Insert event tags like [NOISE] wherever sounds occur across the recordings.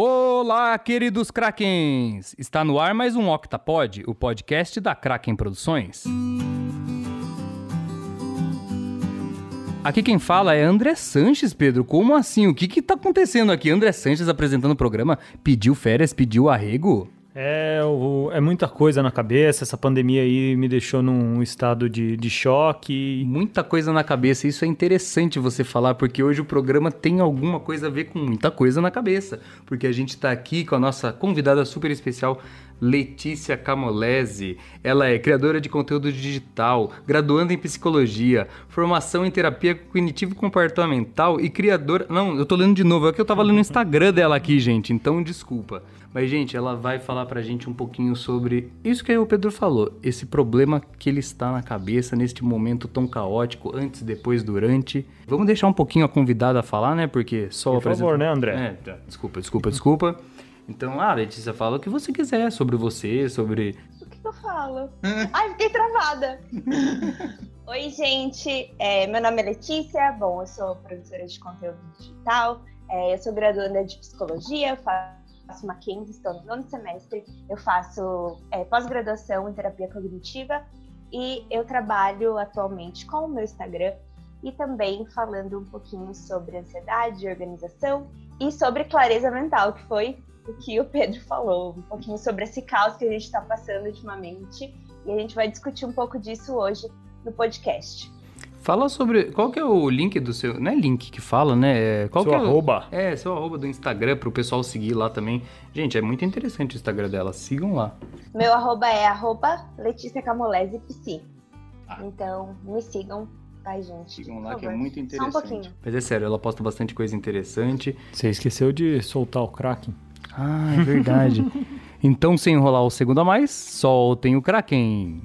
Olá, queridos Krakens! Está no ar mais um Octapod, o podcast da Kraken Produções. Aqui quem fala é André Sanches, Pedro. Como assim? O que que tá acontecendo aqui? André Sanches apresentando o programa, pediu férias, pediu arrego? É, é muita coisa na cabeça. Essa pandemia aí me deixou num estado de, de choque. Muita coisa na cabeça, isso é interessante você falar, porque hoje o programa tem alguma coisa a ver com muita coisa na cabeça. Porque a gente tá aqui com a nossa convidada super especial, Letícia Camolese. Ela é criadora de conteúdo digital, graduanda em psicologia, formação em terapia cognitivo-comportamental e criadora. Não, eu tô lendo de novo, é que eu tava lendo o Instagram dela aqui, gente, então desculpa. Mas, gente, ela vai falar pra gente um pouquinho sobre isso que o Pedro falou, esse problema que ele está na cabeça neste momento tão caótico, antes, depois, durante. Vamos deixar um pouquinho a convidada falar, né? Porque só Por favor, né, André? É, tá. desculpa, desculpa, desculpa. Então, ah, Letícia, fala o que você quiser sobre você, sobre. O que, eu falo? Ai, fiquei travada. [LAUGHS] Oi, gente. É, meu nome é Letícia. Bom, eu sou produtora de conteúdo digital. É, eu sou graduanda de psicologia. Faço Mackenzie, estou no nono semestre. Eu faço é, pós-graduação em terapia cognitiva. E eu trabalho atualmente com o meu Instagram e também falando um pouquinho sobre ansiedade, organização e sobre clareza mental, que foi o que o Pedro falou, um pouquinho sobre esse caos que a gente está passando ultimamente. E a gente vai discutir um pouco disso hoje no podcast. Fala sobre. Qual que é o link do seu. Não é link que fala, né? É, Qual Seu que é o- arroba. É, seu arroba do Instagram pro pessoal seguir lá também. Gente, é muito interessante o Instagram dela. Sigam lá. Meu arroba é arroba Letícia Camolese Psi. Ah. Então, me sigam, tá, gente? Sigam lá que é muito Só um interessante. pouquinho. Mas é sério, ela posta bastante coisa interessante. Você esqueceu de soltar o Kraken. Ah, é verdade. [LAUGHS] então, sem enrolar o segundo a mais, soltem o Kraken.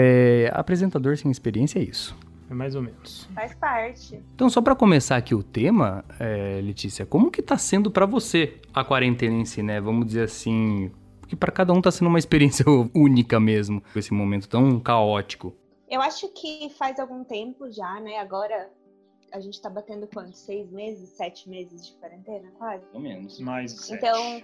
É, apresentador sem experiência é isso. É mais ou menos. Faz parte. Então, só pra começar aqui o tema, é, Letícia, como que tá sendo pra você a quarentena em si, né? Vamos dizer assim, porque pra cada um tá sendo uma experiência [LAUGHS] única mesmo, esse momento tão caótico. Eu acho que faz algum tempo já, né? Agora a gente tá batendo quanto? Seis meses, sete meses de quarentena, quase? Pelo menos. Mais de Então,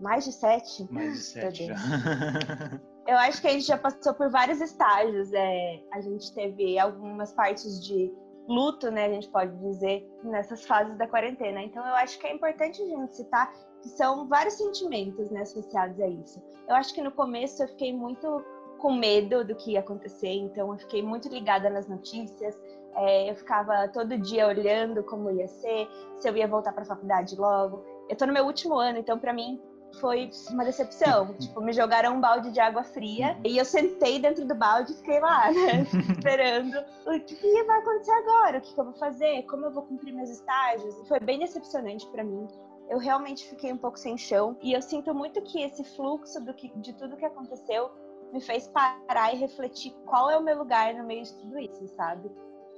mais de sete? Mais de sete já. [LAUGHS] Eu acho que a gente já passou por vários estágios. É, a gente teve algumas partes de luto, né? A gente pode dizer, nessas fases da quarentena. Então, eu acho que é importante a gente citar que são vários sentimentos né, associados a isso. Eu acho que no começo eu fiquei muito com medo do que ia acontecer, então eu fiquei muito ligada nas notícias. É, eu ficava todo dia olhando como ia ser, se eu ia voltar para a faculdade logo. Eu tô no meu último ano, então para mim foi uma decepção. [LAUGHS] tipo, me jogaram um balde de água fria e eu sentei dentro do balde e fiquei lá, né? [LAUGHS] Esperando. O que, vai acontecer agora? O que, que eu vou fazer? Como eu vou cumprir meus estágios? Foi bem decepcionante para mim. Eu realmente fiquei um pouco sem chão e eu sinto muito que esse fluxo do que, de tudo que aconteceu me fez parar e refletir qual é o meu lugar no meio de tudo isso, sabe?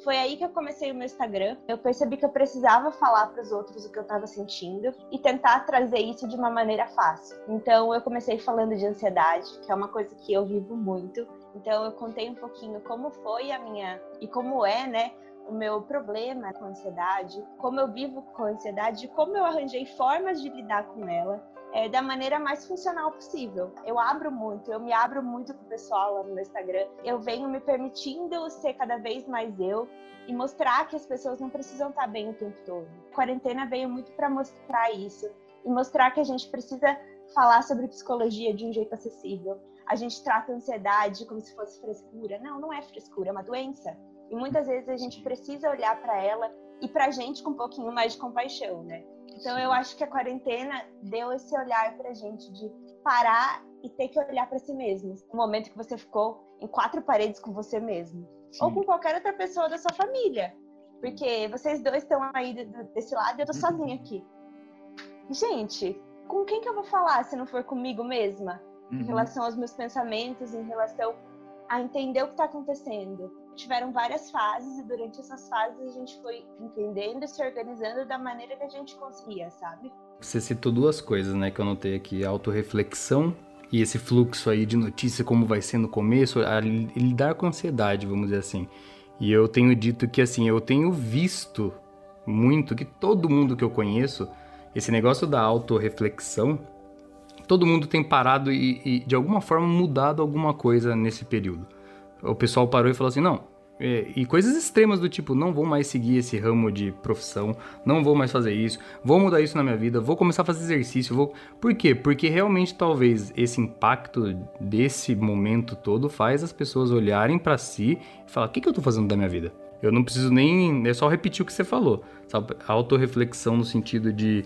Foi aí que eu comecei o meu Instagram. Eu percebi que eu precisava falar para os outros o que eu estava sentindo e tentar trazer isso de uma maneira fácil. Então eu comecei falando de ansiedade, que é uma coisa que eu vivo muito. Então eu contei um pouquinho como foi a minha e como é, né, o meu problema com ansiedade, como eu vivo com ansiedade, como eu arranjei formas de lidar com ela é, da maneira mais funcional possível. Eu abro muito, eu me abro muito com o pessoal lá no Instagram. Eu venho me permitindo ser cada vez mais eu e mostrar que as pessoas não precisam estar bem o tempo todo. A quarentena veio muito para mostrar isso e mostrar que a gente precisa falar sobre psicologia de um jeito acessível. A gente trata a ansiedade como se fosse frescura. Não, não é frescura, é uma doença. E muitas vezes a gente precisa olhar para ela e para a gente com um pouquinho mais de compaixão, né? Então eu acho que a quarentena deu esse olhar pra gente de parar e ter que olhar para si mesmo. No momento que você ficou em quatro paredes com você mesmo. Ou com qualquer outra pessoa da sua família. Porque vocês dois estão aí desse lado e eu tô sozinha aqui. Gente, com quem que eu vou falar se não for comigo mesma? Em relação aos meus pensamentos, em relação a entender o que está acontecendo. Tiveram várias fases e durante essas fases a gente foi entendendo e se organizando da maneira que a gente conseguia, sabe? Você citou duas coisas, né, que eu notei aqui: autorreflexão e esse fluxo aí de notícia, como vai ser no começo, a li- lidar com ansiedade, vamos dizer assim. E eu tenho dito que, assim, eu tenho visto muito que todo mundo que eu conheço esse negócio da autorreflexão, todo mundo tem parado e, e, de alguma forma mudado alguma coisa nesse período. O pessoal parou e falou assim: não, é, e coisas extremas do tipo, não vou mais seguir esse ramo de profissão, não vou mais fazer isso, vou mudar isso na minha vida, vou começar a fazer exercício, vou... Por quê? Porque realmente talvez esse impacto desse momento todo faz as pessoas olharem para si e falar, o que, que eu tô fazendo da minha vida? Eu não preciso nem... é só repetir o que você falou, sabe? Autoreflexão no sentido de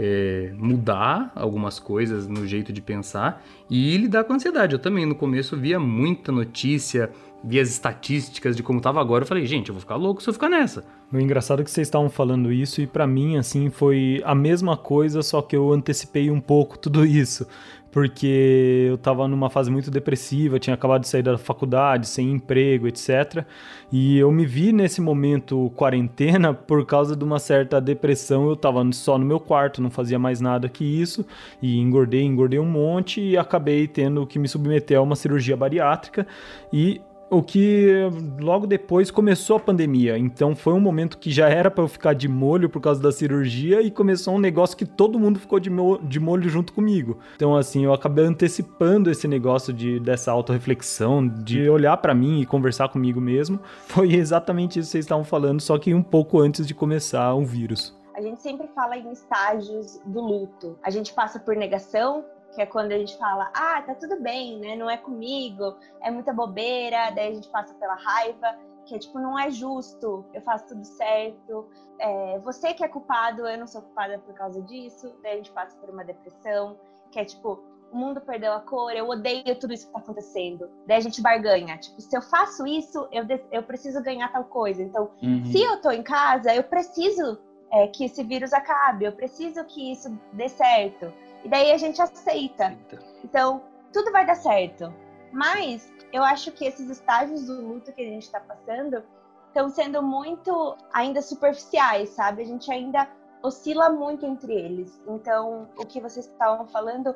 é, mudar algumas coisas no jeito de pensar e lidar com a ansiedade. Eu também no começo via muita notícia vi as estatísticas de como tava agora, eu falei, gente, eu vou ficar louco se eu ficar nessa. O engraçado é que vocês estavam falando isso e para mim, assim, foi a mesma coisa, só que eu antecipei um pouco [LAUGHS] tudo isso. Porque eu tava numa fase muito depressiva, tinha acabado de sair da faculdade, sem emprego, etc. E eu me vi nesse momento quarentena [LAUGHS] por causa de uma certa depressão. Eu tava só no meu quarto, não fazia mais nada que isso. E engordei, engordei um monte e acabei tendo que me submeter a uma cirurgia bariátrica. E o que logo depois começou a pandemia. Então foi um momento que já era para eu ficar de molho por causa da cirurgia e começou um negócio que todo mundo ficou de, de molho junto comigo. Então assim, eu acabei antecipando esse negócio de dessa autorreflexão, de olhar para mim e conversar comigo mesmo. Foi exatamente isso que vocês estavam falando, só que um pouco antes de começar o vírus. A gente sempre fala em estágios do luto. A gente passa por negação, que é quando a gente fala, ah, tá tudo bem, né? Não é comigo, é muita bobeira, daí a gente passa pela raiva, que é tipo, não é justo, eu faço tudo certo, é, você que é culpado, eu não sou culpada por causa disso, daí a gente passa por uma depressão, que é tipo, o mundo perdeu a cor, eu odeio tudo isso que tá acontecendo. Daí a gente barganha. Tipo, se eu faço isso, eu, eu preciso ganhar tal coisa. Então, uhum. se eu tô em casa, eu preciso é, que esse vírus acabe, eu preciso que isso dê certo. E daí a gente aceita. Então, tudo vai dar certo. Mas eu acho que esses estágios do luto que a gente está passando estão sendo muito ainda superficiais, sabe? A gente ainda oscila muito entre eles. Então, o que vocês estavam falando,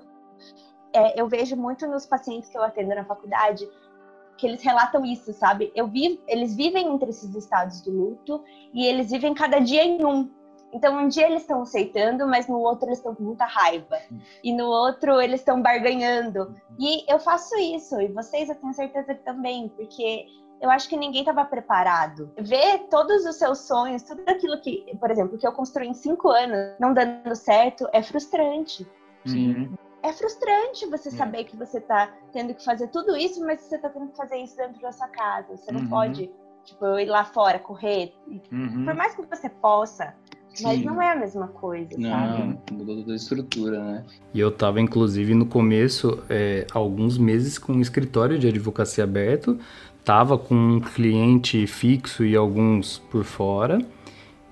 é, eu vejo muito nos pacientes que eu atendo na faculdade que eles relatam isso, sabe? Eu vi, eles vivem entre esses estados do luto e eles vivem cada dia em um. Então, um dia eles estão aceitando, mas no outro eles estão com muita raiva. E no outro eles estão barganhando. E eu faço isso, e vocês eu tenho certeza que também, porque eu acho que ninguém estava preparado. Ver todos os seus sonhos, tudo aquilo que, por exemplo, que eu construí em cinco anos, não dando certo, é frustrante. Sim. É frustrante você saber que você está tendo que fazer tudo isso, mas você está tendo que fazer isso dentro da sua casa. Você não uhum. pode, tipo, ir lá fora, correr. Uhum. Por mais que você possa, mas Sim. não é a mesma coisa, não, sabe? mudou toda a estrutura, né? E eu tava, inclusive, no começo, é, alguns meses com um escritório de advocacia aberto, tava com um cliente fixo e alguns por fora,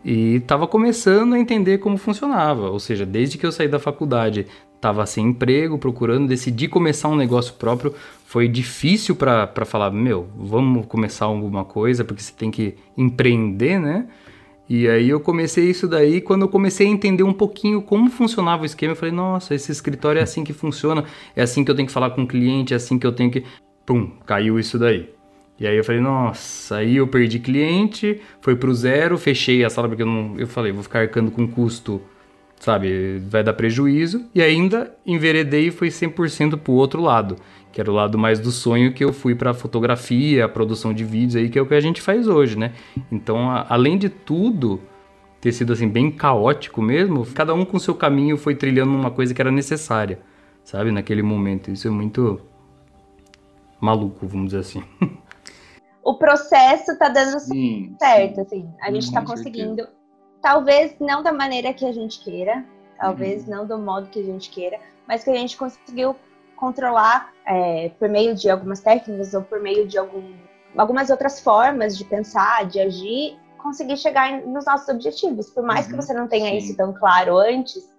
e tava começando a entender como funcionava. Ou seja, desde que eu saí da faculdade, tava sem emprego, procurando, decidi começar um negócio próprio. Foi difícil para falar, meu, vamos começar alguma coisa, porque você tem que empreender, né? E aí eu comecei isso daí, quando eu comecei a entender um pouquinho como funcionava o esquema, eu falei, nossa, esse escritório é assim que funciona, é assim que eu tenho que falar com o cliente, é assim que eu tenho que... Pum, caiu isso daí. E aí eu falei, nossa, aí eu perdi cliente, foi pro zero, fechei a sala porque eu não... Eu falei, vou ficar arcando com custo, sabe, vai dar prejuízo. E ainda enveredei e foi 100% pro outro lado que era o lado mais do sonho que eu fui para fotografia, a produção de vídeos aí, que é o que a gente faz hoje, né? Então, a, além de tudo ter sido assim bem caótico mesmo, cada um com seu caminho foi trilhando uma coisa que era necessária, sabe, naquele momento. Isso é muito maluco, vamos dizer assim. [LAUGHS] O processo tá dando sim, certo, sim. assim. A gente tá conseguindo, certeza. Talvez não da maneira que a gente queira, talvez uhum. não do modo que a gente queira, mas que a gente conseguiu controlar é, por meio de algumas técnicas ou por meio de algum, algumas outras formas de pensar, de agir, conseguir chegar nos nossos objetivos. Por mais uhum, que você não tenha sim. isso tão claro antes,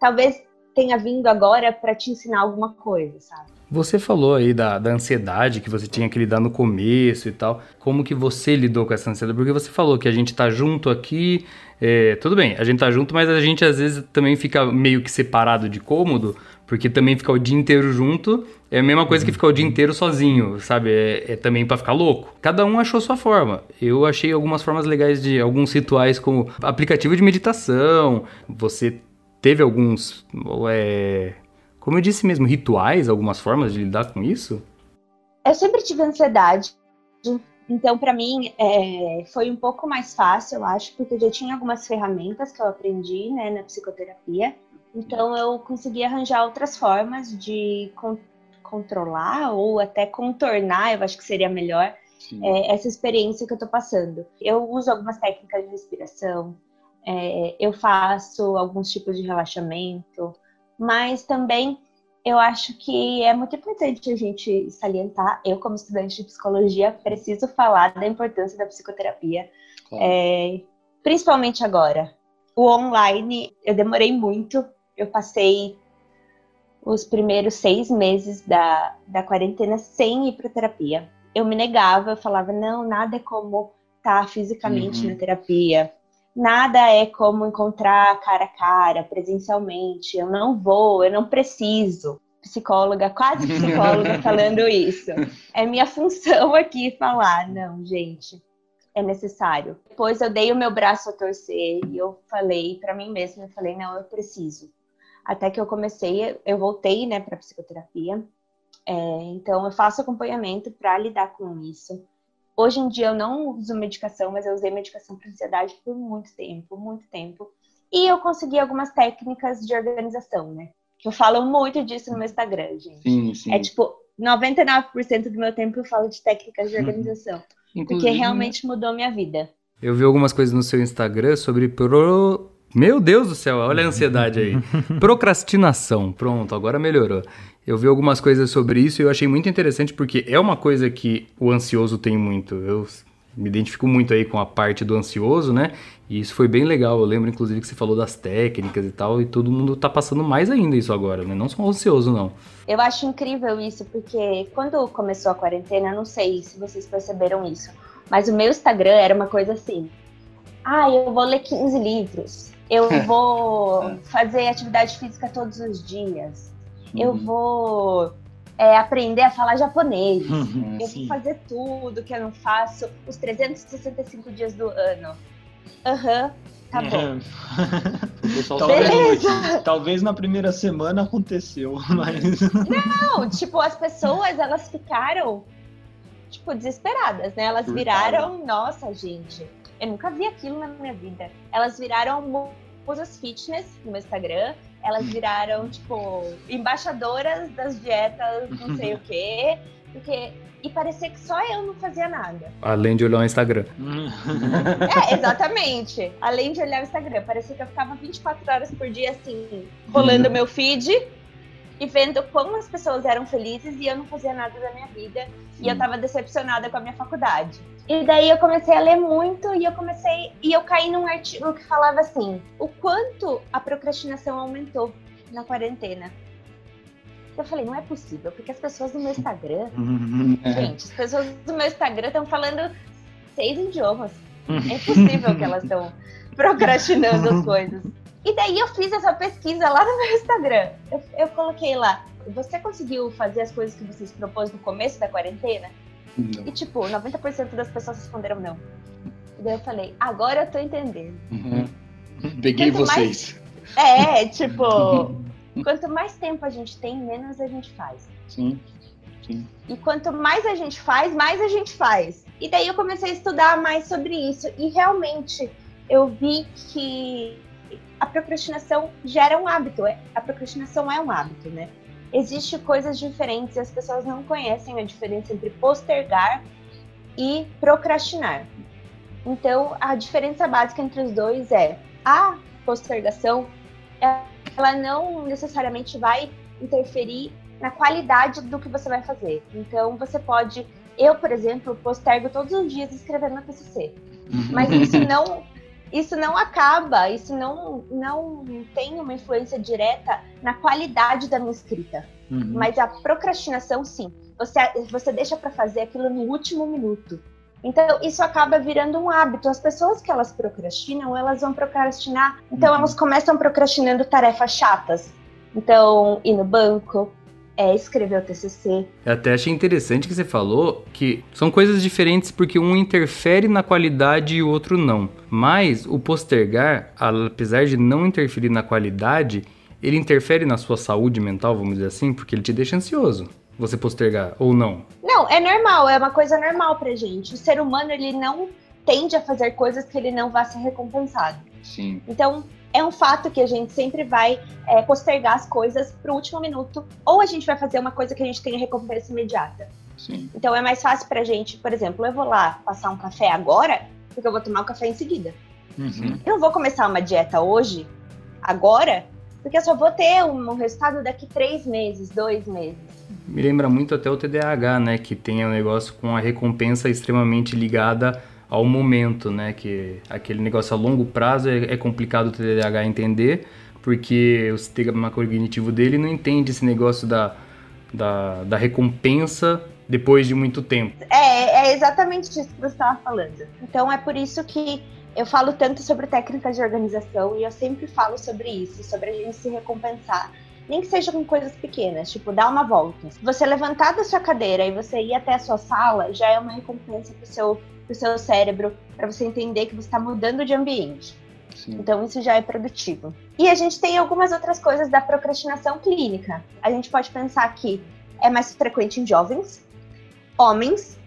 talvez tenha vindo agora para te ensinar alguma coisa, sabe? Você falou aí da, da ansiedade que você tinha que lidar no começo e tal. Como que você lidou com essa ansiedade? Porque você falou que a gente tá junto aqui, é, tudo bem, a gente tá junto, mas a gente às vezes também fica meio que separado de cômodo, porque também ficar o dia inteiro junto é a mesma coisa que ficar o dia inteiro sozinho, sabe? É, é também para ficar louco. Cada um achou sua forma. Eu achei algumas formas legais de alguns rituais, como aplicativo de meditação, você teve alguns, é, como eu disse mesmo, rituais, algumas formas de lidar com isso? Eu sempre tive ansiedade, então para mim é, foi um pouco mais fácil, eu acho, porque eu já tinha algumas ferramentas que eu aprendi né, na psicoterapia, então eu consegui arranjar outras formas de con controlar ou até contornar, eu acho que seria melhor, é, essa experiência que eu estou passando. Eu uso algumas técnicas de respiração, é, eu faço alguns tipos de relaxamento, mas também eu acho que é muito importante a gente salientar. Eu, como estudante de psicologia, preciso falar da importância da psicoterapia, claro. é, principalmente agora. O online, eu demorei muito, eu passei os primeiros seis meses da, da quarentena sem ir para terapia. Eu me negava, eu falava, não, nada é como estar tá fisicamente uhum. na terapia nada é como encontrar cara a cara, presencialmente. Eu não vou, eu não preciso. Psicóloga, quase [LAUGHS] psicóloga falando isso. É minha função aqui falar, não, gente, é necessário. Depois eu dei o meu braço a torcer e eu falei para mim mesma, eu falei, não, eu preciso. Até que eu comecei, eu voltei, né, para psicoterapia. É, então eu faço acompanhamento para lidar com isso Hoje em dia eu não uso medicação, mas eu usei medicação para ansiedade por muito tempo, muito tempo. E eu consegui algumas técnicas de organização, né? Que eu falo muito disso no meu Instagram, gente. Sim, sim. É tipo, 99% do meu tempo eu falo de técnicas de uhum. organização. Porque realmente mudou minha vida. Eu vi algumas coisas no seu Instagram sobre pro... Meu Deus do céu, olha a ansiedade aí. [LAUGHS] Procrastinação. Pronto, agora melhorou. Eu vi algumas coisas sobre isso e eu achei muito interessante porque é uma coisa que o ansioso tem muito. Eu me identifico muito aí com a parte do ansioso, né? E isso foi bem legal. Eu lembro, inclusive, que você falou das técnicas e tal, e todo mundo tá passando mais ainda isso agora, né? Não só o ansioso, não. Eu acho incrível isso, porque quando começou a quarentena, eu não sei se vocês perceberam isso, mas o meu Instagram era uma coisa assim. Ah, eu vou ler 15 livros. Eu [LAUGHS] vou fazer atividade física todos os dias uhum. eu vou é, aprender a falar japonês, uhum, [LAUGHS] eu sim. vou fazer tudo que eu não faço os 365 dias do ano. Aham, uhum, tá bom. [LAUGHS] talvez, talvez na primeira semana aconteceu, [LAUGHS] mas. Não, tipo, as pessoas elas ficaram tipo, desesperadas, né? Elas viraram, nossa, gente, eu nunca vi aquilo na minha vida. Elas viraram musas fitness no meu Instagram, elas viraram, tipo, embaixadoras das dietas, não [LAUGHS] sei o quê. Porque. E parecia que só eu não fazia nada. Além de olhar o Instagram. [LAUGHS] é, exatamente. Além de olhar o Instagram. Parecia que eu ficava 24 horas por dia, assim, rolando uhum. meu feed e vendo como as pessoas eram felizes e eu não fazia nada da minha vida Sim. e eu tava decepcionada com a minha faculdade. E daí eu comecei a ler muito e eu comecei e eu caí num artigo que falava assim: o quanto a procrastinação aumentou na quarentena. Eu falei, não é possível, porque as pessoas do meu Instagram, [LAUGHS] é. gente, as pessoas do meu Instagram estão falando seis idiomas. [LAUGHS] É impossível que elas estão procrastinando as coisas. E daí eu fiz essa pesquisa lá no meu Instagram. Eu, eu coloquei lá, você conseguiu fazer as coisas que você se propôs no começo da quarentena? Não. E tipo, 90% das pessoas responderam não. E daí eu falei, agora eu tô entendendo. Uhum. Peguei quanto vocês. Mais... É, tipo, [LAUGHS] quanto mais tempo a gente tem, menos a gente faz. Sim. Sim. E quanto mais a gente faz, mais a gente faz. E daí eu comecei a estudar mais sobre isso. E realmente eu vi que a procrastinação gera um hábito. É, a procrastinação é um hábito, né? Existem coisas diferentes e as pessoas não conhecem a diferença entre postergar e procrastinar. Então, a diferença básica entre os dois é a postergação, ela não necessariamente vai interferir na qualidade do que você vai fazer. Então, você pode, eu, por exemplo, postergo todos os dias escrevendo meu TCC. Mas isso [LAUGHS] não isso não acaba, isso não, não tem uma influência direta na qualidade da minha escrita. Uhum. Mas a procrastinação, sim. Você, você deixa para fazer aquilo no último minuto. Então, isso acaba virando um hábito. As pessoas que elas procrastinam, elas vão procrastinar. Então, uhum. elas começam procrastinando tarefas chatas. Então, ir no banco, é escrever o TCC. Eu até achei interessante que você falou que são coisas diferentes porque um interfere na qualidade e o outro não. Mas o postergar, apesar de não interferir na qualidade, ele interfere na sua saúde mental, vamos dizer assim, porque ele te deixa ansioso. Você postergar ou não? Não, é normal, é uma coisa normal pra gente. O ser humano, ele não tende a fazer coisas que ele não vai ser recompensado. Sim. Então, é um fato que a gente sempre vai é, postergar as coisas para o último minuto, ou a gente vai fazer uma coisa que a gente tenha recompensa imediata. Sim. Então é mais fácil para a gente, por exemplo, eu vou lá passar um café agora, porque eu vou tomar o um café em seguida. Uhum. Eu não vou começar uma dieta hoje, agora, porque eu só vou ter um resultado daqui três meses, dois meses. Me lembra muito até o TDAH, né? Que tem um negócio com a recompensa extremamente ligada ao momento, né? Que aquele negócio a longo prazo é, é complicado o TDAH entender, porque o sistema cognitivo dele não entende esse negócio da, da, da recompensa depois de muito tempo. É, é exatamente isso que você estava falando. Então é por isso que eu falo tanto sobre técnicas de organização e eu sempre falo sobre isso, sobre a gente se recompensar. Nem que seja com coisas pequenas, tipo dar uma volta. Você levantar da sua cadeira e você ir até a sua sala já é uma recompensa para o seu para o seu cérebro, para você entender que você está mudando de ambiente. Sim. Então, isso já é produtivo. E a gente tem algumas outras coisas da procrastinação clínica. A gente pode pensar que é mais frequente em jovens, homens,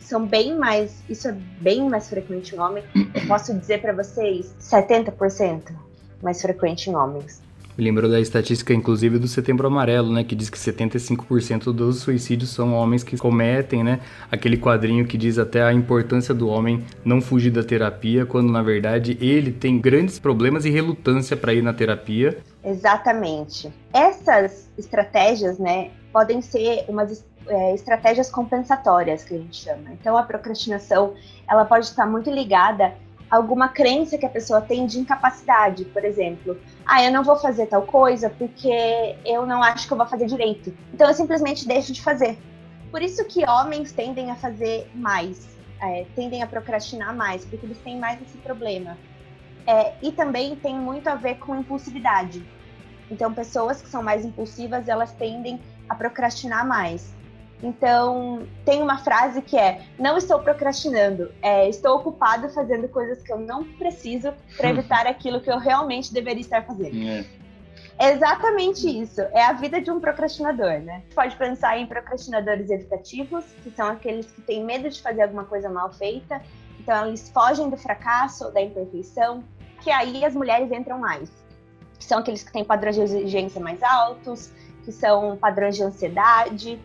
são bem mais. Isso é bem mais frequente em homens. Eu posso dizer para vocês: 70% mais frequente em homens. Me lembrou da estatística, inclusive, do Setembro Amarelo, né? Que diz que 75% dos suicídios são homens que cometem, né? Aquele quadrinho que diz até a importância do homem não fugir da terapia, quando na verdade ele tem grandes problemas e relutância para ir na terapia. Exatamente. Essas estratégias, né, podem ser umas é, estratégias compensatórias que a gente chama. Então, a procrastinação, ela pode estar muito ligada alguma crença que a pessoa tem de incapacidade, por exemplo. Ah, eu não vou fazer tal coisa porque eu não acho que eu vou fazer direito. Então eu simplesmente deixo de fazer. Por isso que homens tendem a fazer mais, é, tendem a procrastinar mais, porque eles têm mais esse problema. É, e também tem muito a ver com impulsividade. Então, pessoas que são mais impulsivas, elas tendem a procrastinar mais. Então, tem uma frase que é: Não estou procrastinando, é, estou ocupado fazendo coisas que eu não preciso para [LAUGHS] evitar aquilo que eu realmente deveria estar fazendo. É. É exatamente isso. É a vida de um procrastinador, né? Pode pensar em procrastinadores evitativos, que são aqueles que têm medo de fazer alguma coisa mal feita, então eles fogem do fracasso ou da imperfeição, que aí as mulheres entram mais. Que são aqueles que têm padrões de exigência mais altos, que são padrões de ansiedade,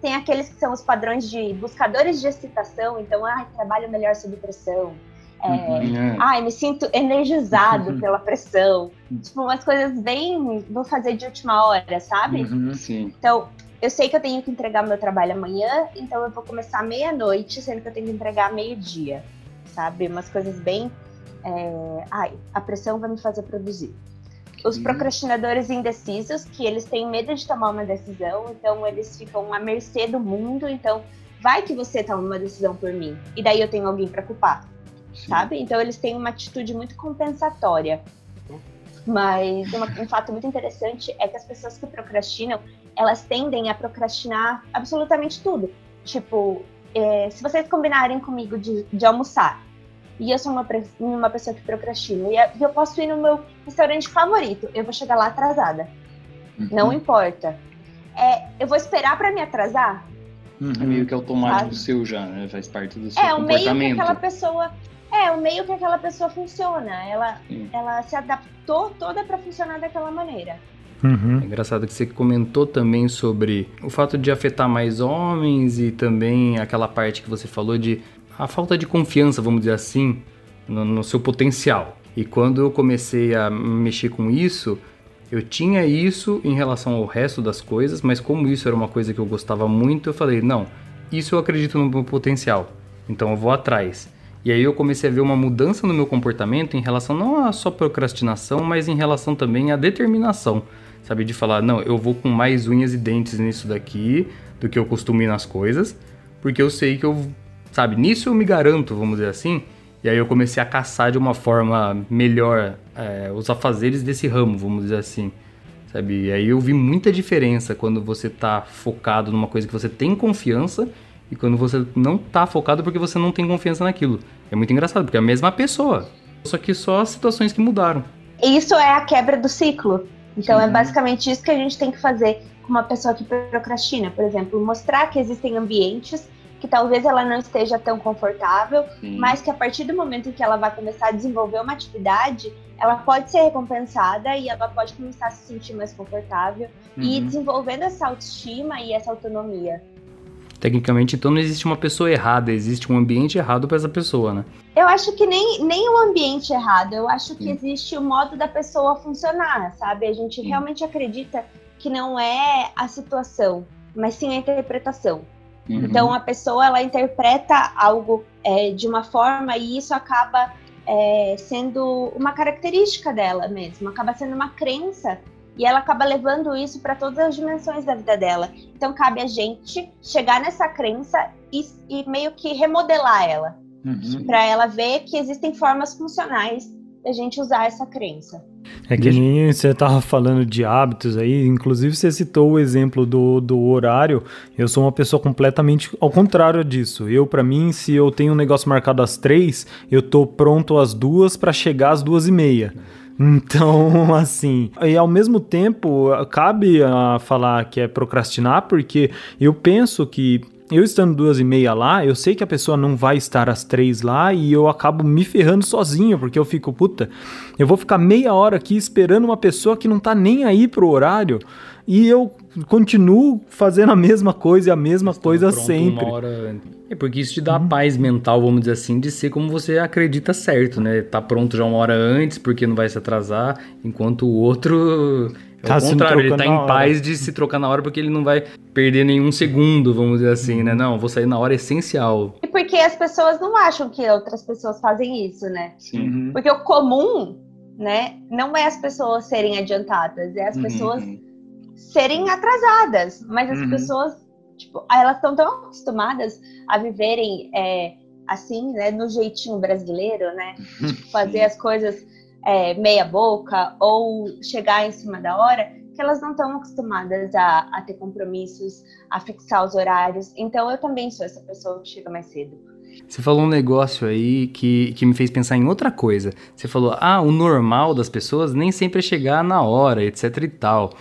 tem aqueles que são os padrões de buscadores de excitação, então, ai, trabalho melhor sob pressão. É, Uhum. ai, me sinto energizado Uhum. pela pressão. Tipo, umas coisas bem. Vou fazer de última hora, sabe? Uhum. Então, eu sei que eu tenho que entregar meu trabalho amanhã, então eu vou começar meia-noite, sendo que eu tenho que entregar meio-dia, sabe? Umas coisas bem. é, Ai, a pressão vai me fazer produzir. Os Sim. procrastinadores indecisos, que eles têm medo de tomar uma decisão, então eles ficam à mercê do mundo, então vai que você toma uma decisão por mim, e daí eu tenho alguém para culpar, sim. sabe? Então eles têm uma atitude muito compensatória. Mas uma- um fato muito interessante é que as pessoas que procrastinam, elas tendem a procrastinar absolutamente tudo. Tipo, é, se vocês combinarem comigo de, de almoçar, e eu sou uma, uma pessoa que procrastina, e a- e eu posso ir no meu restaurante favorito, eu vou chegar lá atrasada. Uhum. Não importa. É, eu vou esperar para me atrasar? É meio que automático Sabe? seu já, né? Faz parte do seu É, o meio que comportamento. aquela pessoa. É, o meio que aquela pessoa funciona. Ela, Sim. ela se adaptou toda para funcionar daquela maneira. Uhum. É engraçado que você comentou também sobre o fato de afetar mais homens e também aquela parte que você falou de a falta de confiança, vamos dizer assim, no, no seu potencial. E quando eu comecei a mexer com isso, eu tinha isso em relação ao resto das coisas, mas como isso era uma coisa que eu gostava muito, eu falei, não, isso eu acredito no meu potencial, então eu vou atrás. E aí eu comecei a ver uma mudança no meu comportamento em relação não a só procrastinação, mas em relação também à determinação, sabe? De falar, não, eu vou com mais unhas e dentes nisso daqui do que eu costumo ir nas coisas, porque eu sei que eu, sabe, nisso eu me garanto, vamos dizer assim. E aí eu comecei a caçar de uma forma melhor é, os afazeres desse ramo, vamos dizer assim. sabe? E aí eu vi muita diferença quando você tá focado numa coisa que você tem confiança e quando você não tá focado porque você não tem confiança naquilo. É muito engraçado, porque é a mesma pessoa, só que só as situações que mudaram. Isso é a quebra do ciclo. Então é basicamente isso que a gente tem que fazer com uma pessoa que procrastina, por exemplo, mostrar que existem ambientes que talvez ela não esteja tão confortável, Sim. mas que a partir do momento em que ela vai começar a desenvolver uma atividade, ela pode ser recompensada e ela pode começar a se sentir mais confortável e Uhum. desenvolvendo essa autoestima e essa autonomia. Tecnicamente, então não existe uma pessoa errada, existe um ambiente errado para essa pessoa, né? Eu acho que nem, nem o ambiente errado, eu acho que Sim. existe o modo da pessoa funcionar, sabe? A gente Sim. realmente acredita que não é a situação, mas sim a interpretação. Uhum. Então a pessoa ela interpreta algo é, de uma forma e isso acaba é, sendo uma característica dela mesmo, acaba sendo uma crença e ela acaba levando isso para todas as dimensões da vida dela. Então cabe a gente chegar nessa crença e, e meio que remodelar ela, Uhum. para ela ver que existem formas funcionais da gente usar essa crença. É que nem você tava falando de hábitos aí, inclusive você citou o exemplo do, do horário. Eu sou uma pessoa completamente ao contrário disso. Eu, pra mim, se eu tenho um negócio marcado às três, eu tô pronto às duas pra chegar às duas e meia. Então, [LAUGHS] assim, e ao mesmo tempo, cabe a falar que é procrastinar, porque eu penso que eu estando duas e meia lá, eu sei que a pessoa não vai estar às três lá e eu acabo me ferrando sozinho, porque eu fico, puta, eu vou ficar meia hora aqui esperando uma pessoa que não tá nem aí pro horário e eu continuo fazendo a mesma coisa e a mesma coisa sempre. É porque isso te dá a paz mental, vamos dizer assim, de ser como você acredita certo, né? Tá pronto já uma hora antes, porque não vai se atrasar, enquanto o outro. É Tá o contrário, ele tá em paz de se trocar na hora porque ele não vai perder nenhum segundo, vamos dizer assim, né? Não, vou sair na hora essencial. E porque as pessoas não acham que outras pessoas fazem isso, né? Sim. Uhum. Porque o comum, né, não é as pessoas serem adiantadas, é as Uhum. pessoas serem atrasadas. Mas as Uhum. pessoas, tipo, elas estão tão acostumadas a viverem é, assim, né, no jeitinho brasileiro, né? [LAUGHS] Tipo, fazer as coisas é, meia boca ou chegar em cima da hora, que elas não estão acostumadas a, a ter compromissos, a fixar os horários. Então eu também sou essa pessoa que chega mais cedo. Você falou um negócio aí que, que me fez pensar em outra coisa. Você falou, ah, o normal das pessoas nem sempre é chegar na hora, etc e tal.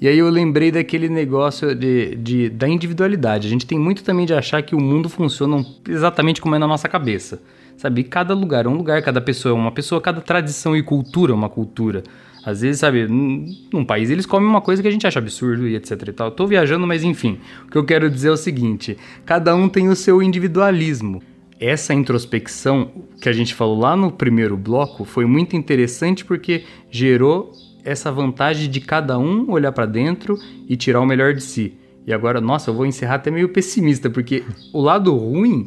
E aí eu lembrei daquele negócio de, de, da individualidade. A gente tem muito também de achar que o mundo funciona exatamente como é na nossa cabeça. Sabe? Cada lugar é um lugar, cada pessoa é uma pessoa, cada tradição e cultura é uma cultura. Às vezes, sabe, num, país eles comem uma coisa que a gente acha absurdo e etc e tal. Tô viajando, mas enfim. O que eu quero dizer é o seguinte: cada um tem o seu individualismo. Essa introspecção que a gente falou lá no primeiro bloco foi muito interessante porque gerou essa vantagem de cada um olhar para dentro e tirar o melhor de si. E agora, nossa, eu vou encerrar até meio pessimista, porque o lado ruim,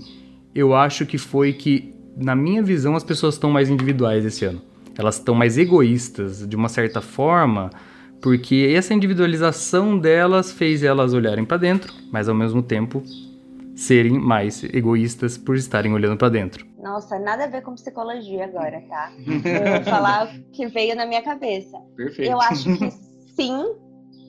eu acho que foi que, na minha visão, as pessoas estão mais individuais esse ano. Elas estão mais egoístas, de uma certa forma, porque essa individualização delas fez elas olharem para dentro, mas ao mesmo tempo serem mais egoístas por estarem olhando para dentro. Nossa, nada a ver com psicologia agora, tá? Eu vou falar o que veio na minha cabeça. Perfeito. Eu acho que sim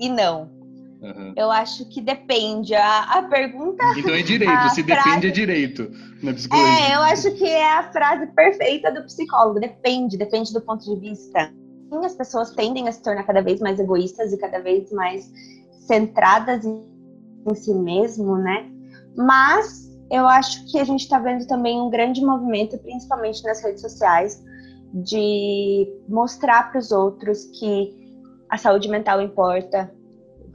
e não. Aham. Eu acho que depende. A, a pergunta. [LAUGHS] Então é direito, se frase- depende é direito na psicologia. É, eu acho que é a frase perfeita do psicólogo. Depende, depende do ponto de vista. Sim, as pessoas tendem a se tornar cada vez mais egoístas e cada vez mais centradas em, em si mesmo, né? Mas eu acho que a gente está vendo também um grande movimento, principalmente nas redes sociais, de mostrar para os outros que a saúde mental importa.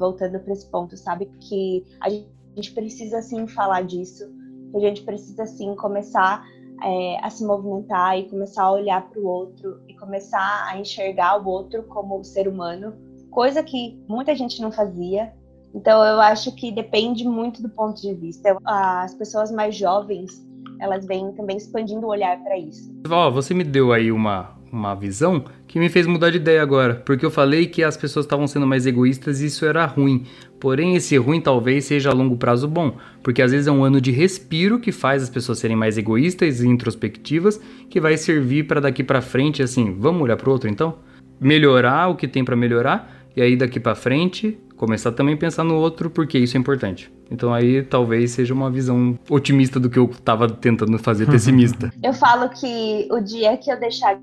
Voltando para esse ponto, sabe? Que a gente precisa sim falar disso, que a gente precisa sim começar é, a se movimentar e começar a olhar para o outro e começar a enxergar o outro como ser humano, coisa que muita gente não fazia. Então eu acho que depende muito do ponto de vista. As pessoas mais jovens elas vêm também expandindo o olhar para isso. Ó, você me deu aí uma, uma visão que me fez mudar de ideia agora, porque eu falei que as pessoas estavam sendo mais egoístas e isso era ruim. Porém, esse ruim talvez seja a longo prazo bom, porque às vezes é um ano de respiro que faz as pessoas serem mais egoístas e introspectivas, que vai servir para daqui para frente assim, vamos olhar pro outro então? Melhorar o que tem para melhorar e aí daqui para frente começar também a pensar no outro porque isso é importante. Então aí talvez seja uma visão otimista do que eu tava tentando fazer [LAUGHS] pessimista. Eu falo que o dia que eu deixar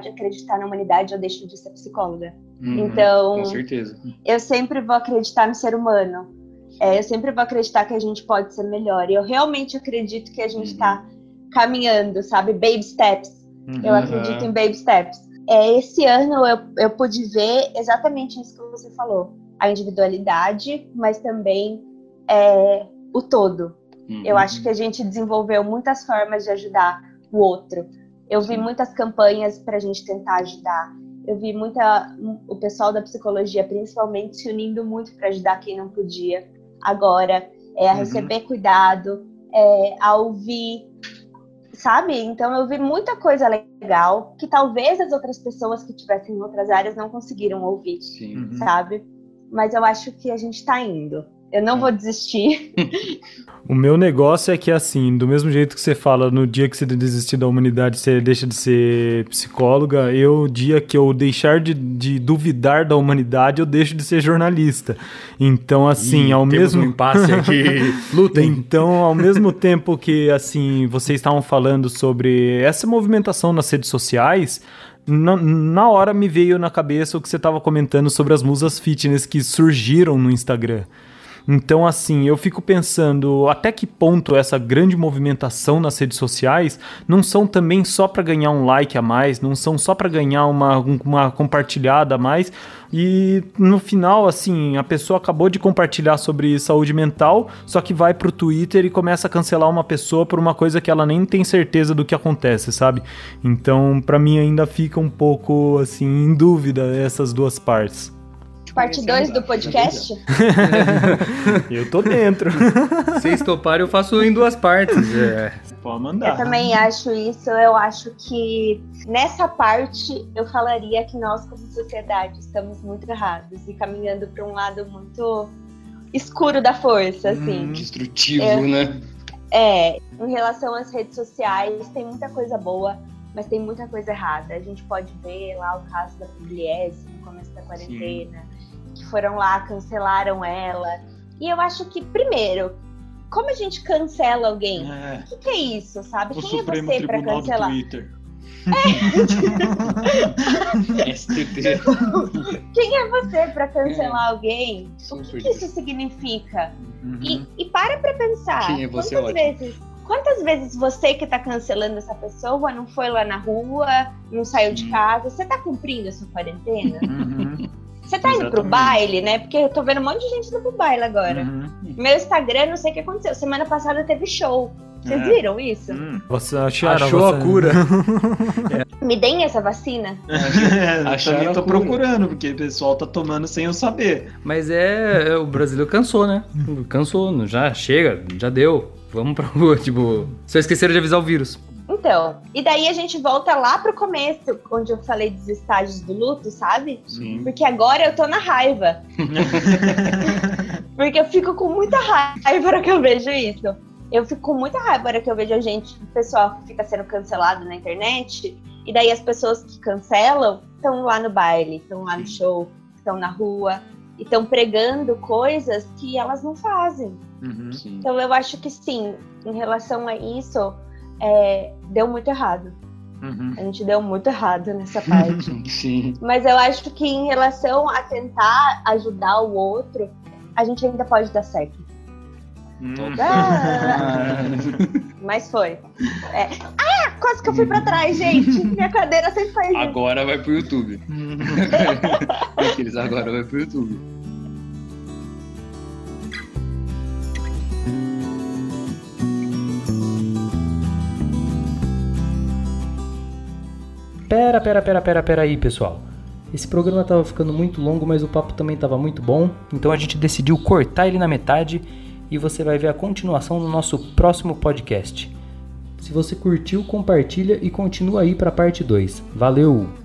de acreditar na humanidade, eu deixo de ser psicóloga. Uhum, Então- Com certeza. Eu sempre vou acreditar no ser humano. É, eu sempre vou acreditar que a gente pode ser melhor. E eu realmente acredito que a gente está caminhando, sabe? Baby steps. Eu Uhum. acredito em baby steps. É, esse ano eu, eu pude ver exatamente isso que você falou. A individualidade, mas também é, o todo. Uhum. Eu acho que a gente desenvolveu muitas formas de ajudar o outro. Eu vi muitas campanhas para a gente tentar ajudar. Eu vi muita o pessoal da psicologia, principalmente, se unindo muito para ajudar quem não podia. Agora, é, a Uhum. receber cuidado, é, a ouvir, sabe? Então, eu vi muita coisa legal que talvez as outras pessoas que tivessem em outras áreas não conseguiram ouvir, Sim. Uhum. sabe? Mas eu acho que a gente está indo. Eu não vou desistir. [LAUGHS] O meu negócio é que, assim, do mesmo jeito que você fala, no dia que você desistir da humanidade, você deixa de ser psicóloga, eu, o dia que eu deixar de, de duvidar da humanidade, eu deixo de ser jornalista. Então, assim, Ih, ao temos mesmo... um impasse [LAUGHS] aqui. Lutem. Então, ao mesmo tempo que, assim, vocês estavam falando sobre essa movimentação nas redes sociais, na, na hora me veio na cabeça o que você estava comentando sobre as musas fitness que surgiram no Instagram. Então, assim, eu fico pensando até que ponto essa grande movimentação nas redes sociais não são também só para ganhar um like a mais, não são só para ganhar uma, uma compartilhada a mais. E no final, assim, a pessoa acabou de compartilhar sobre saúde mental, só que vai pro Twitter e começa a cancelar uma pessoa por uma coisa que ela nem tem certeza do que acontece, sabe? Então, para mim ainda fica um pouco assim em dúvida essas duas partes. Parte 2 do podcast. [LAUGHS] Eu tô dentro. Vocês toparem, eu faço em duas partes. É. Pode Eu mandar. também acho isso. Eu acho que nessa parte eu falaria que nós, como sociedade, estamos muito errados e caminhando para um lado muito escuro da força, assim. Hum, Destrutivo, É. né? É, em relação às redes sociais, tem muita coisa boa, mas tem muita coisa errada. A gente pode ver lá o caso da Pugliese no começo da quarentena, que foram lá, cancelaram ela. E eu acho que, primeiro, como a gente cancela alguém? É, O que, que é isso, sabe? o Quem é Supremo você pra Tribunal do cancelar? Twitter. [LAUGHS] [LAUGHS] STT. Quem é você pra cancelar alguém? O que, que isso significa? Uhum. E, e para pra pensar. Quem é você, quantas ótimo. vezes, quantas vezes você que tá cancelando essa pessoa não foi lá na rua, não saiu de Hum. casa? Você tá cumprindo a sua quarentena? Uhum. Você tá indo pro baile, né? Porque eu tô vendo um monte de gente indo pro baile agora. Uhum. Meu Instagram, não sei o que aconteceu. Semana passada teve show. Vocês É. viram isso? Hum. Você acharam, Achou a você- cura. [LAUGHS] Me deem essa vacina? [LAUGHS] É, eu Acharam tô a cura. procurando, porque o pessoal tá tomando sem eu saber. Mas é, é, O brasileiro cansou, né? Cansou. Já chega, já deu. Vamos pra rua. [LAUGHS] Tipo, só esqueceram de avisar o vírus. Então, e daí a gente volta lá pro começo, onde eu falei dos estágios do luto, sabe? Sim. Porque agora eu tô na raiva. [LAUGHS] Porque eu fico com muita raiva na hora que eu vejo isso. Eu fico com muita raiva na hora que eu vejo a gente, o pessoal que fica sendo cancelado na internet, e daí as pessoas que cancelam estão lá no baile, estão lá no show, estão na rua, e estão pregando coisas que elas não fazem. Uhum. Sim. Então eu acho que sim, em relação a isso, é, deu muito errado. Uhum. A gente deu muito errado nessa parte. [LAUGHS] Sim. Mas eu acho que em relação a tentar ajudar o outro, a gente ainda pode dar certo. Hum. Ah, [LAUGHS] mas foi. É. Ah, quase que eu fui pra trás, gente. Minha cadeira sempre faz isso. Agora vai pro YouTube. [LAUGHS] Aqueles agora vai pro YouTube. Pera, pera, pera, pera, pera aí, pessoal. Esse programa tava ficando muito longo, mas o papo também tava muito bom. Então a gente decidiu cortar ele na metade e você vai ver a continuação no nosso próximo podcast. Se você curtiu, compartilha e continua aí para a parte 2. Valeu!